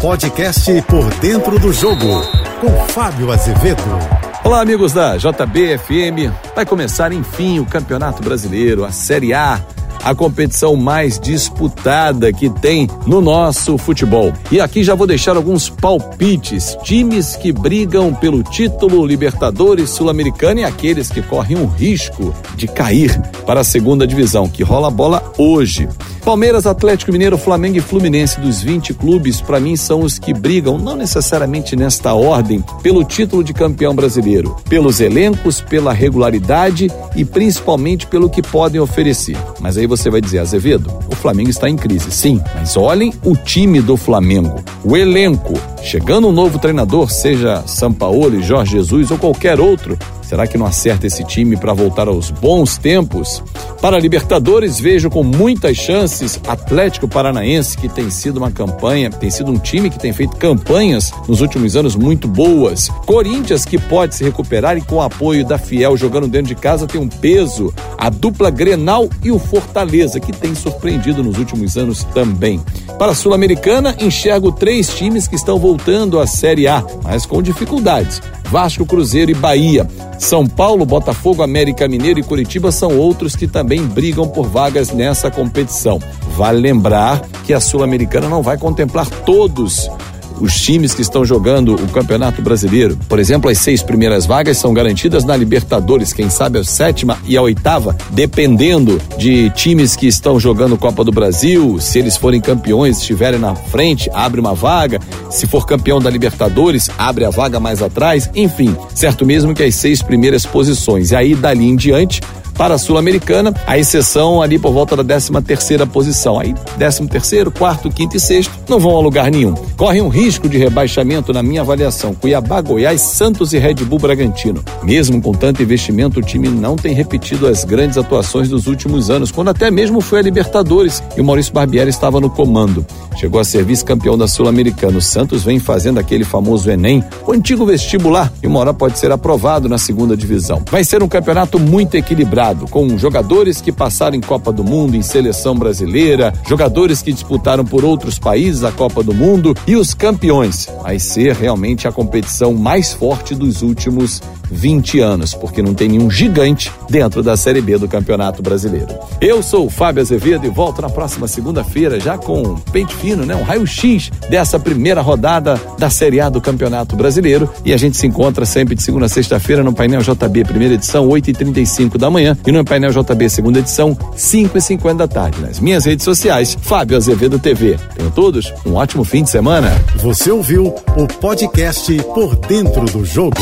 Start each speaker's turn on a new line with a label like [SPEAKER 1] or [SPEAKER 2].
[SPEAKER 1] Podcast Por Dentro do Jogo, com Fábio Azevedo.
[SPEAKER 2] Olá, amigos da JBFM. Vai começar, enfim, o Campeonato Brasileiro, a Série A a competição mais disputada que tem no nosso futebol. E aqui já vou deixar alguns palpites: times que brigam pelo título Libertadores Sul-Americana e aqueles que correm o risco de cair para a segunda divisão, que rola a bola hoje. Palmeiras, Atlético Mineiro, Flamengo e Fluminense dos 20 clubes, para mim, são os que brigam, não necessariamente nesta ordem, pelo título de campeão brasileiro, pelos elencos, pela regularidade e principalmente pelo que podem oferecer. Mas aí você vai dizer, Azevedo, o Flamengo está em crise. Sim, mas olhem o time do Flamengo, o elenco. Chegando um novo treinador, seja Sampaoli, Jorge Jesus ou qualquer outro, Será que não acerta esse time para voltar aos bons tempos? Para Libertadores, vejo com muitas chances Atlético Paranaense, que tem sido uma campanha, tem sido um time que tem feito campanhas nos últimos anos muito boas. Corinthians, que pode se recuperar e com o apoio da Fiel jogando dentro de casa, tem um peso. A dupla Grenal e o Fortaleza, que tem surpreendido nos últimos anos também. Para a Sul-Americana, enxergo três times que estão voltando à Série A, mas com dificuldades. Vasco, Cruzeiro e Bahia. São Paulo, Botafogo, América Mineiro e Curitiba são outros que também brigam por vagas nessa competição. Vale lembrar que a Sul-Americana não vai contemplar todos os times que estão jogando o Campeonato Brasileiro. Por exemplo, as seis primeiras vagas são garantidas na Libertadores, quem sabe a sétima e a oitava, dependendo de times que estão jogando Copa do Brasil, se eles forem campeões, estiverem na frente, abre uma vaga. Se for campeão da Libertadores, abre a vaga mais atrás. Enfim, certo mesmo que as seis primeiras posições. E aí, dali em diante, para a Sul-Americana, a exceção ali por volta da 13 terceira posição. Aí, 13 terceiro, quarto, quinto e sexto não vão a lugar nenhum. Correm um risco de rebaixamento na minha avaliação. Cuiabá, Goiás, Santos e Red Bull Bragantino. Mesmo com tanto investimento, o time não tem repetido as grandes atuações dos últimos anos, quando até mesmo foi a Libertadores e o Maurício Barbieri estava no comando. Chegou a ser vice-campeão da Sul-Americana. O Santos vem fazendo aquele famoso Enem, o antigo vestibular, e uma hora pode ser aprovado na segunda divisão. Vai ser um campeonato muito equilibrado com jogadores que passaram em Copa do Mundo, em seleção brasileira, jogadores que disputaram por outros países a Copa do Mundo e os campeões. Vai ser realmente a competição mais forte dos últimos 20 anos, porque não tem nenhum gigante dentro da Série B do Campeonato Brasileiro. Eu sou o Fábio Azevedo e volto na próxima segunda-feira já com pente fino, né? Um raio-x dessa primeira rodada da Série A do Campeonato Brasileiro. E a gente se encontra sempre de segunda a sexta-feira no painel JB, primeira edição, 8h35 da manhã, e no painel JB, segunda edição, 5h50 da tarde. Nas minhas redes sociais, Fábio Azevedo TV. Tenham todos um ótimo fim de semana.
[SPEAKER 1] Você ouviu o podcast Por Dentro do Jogo.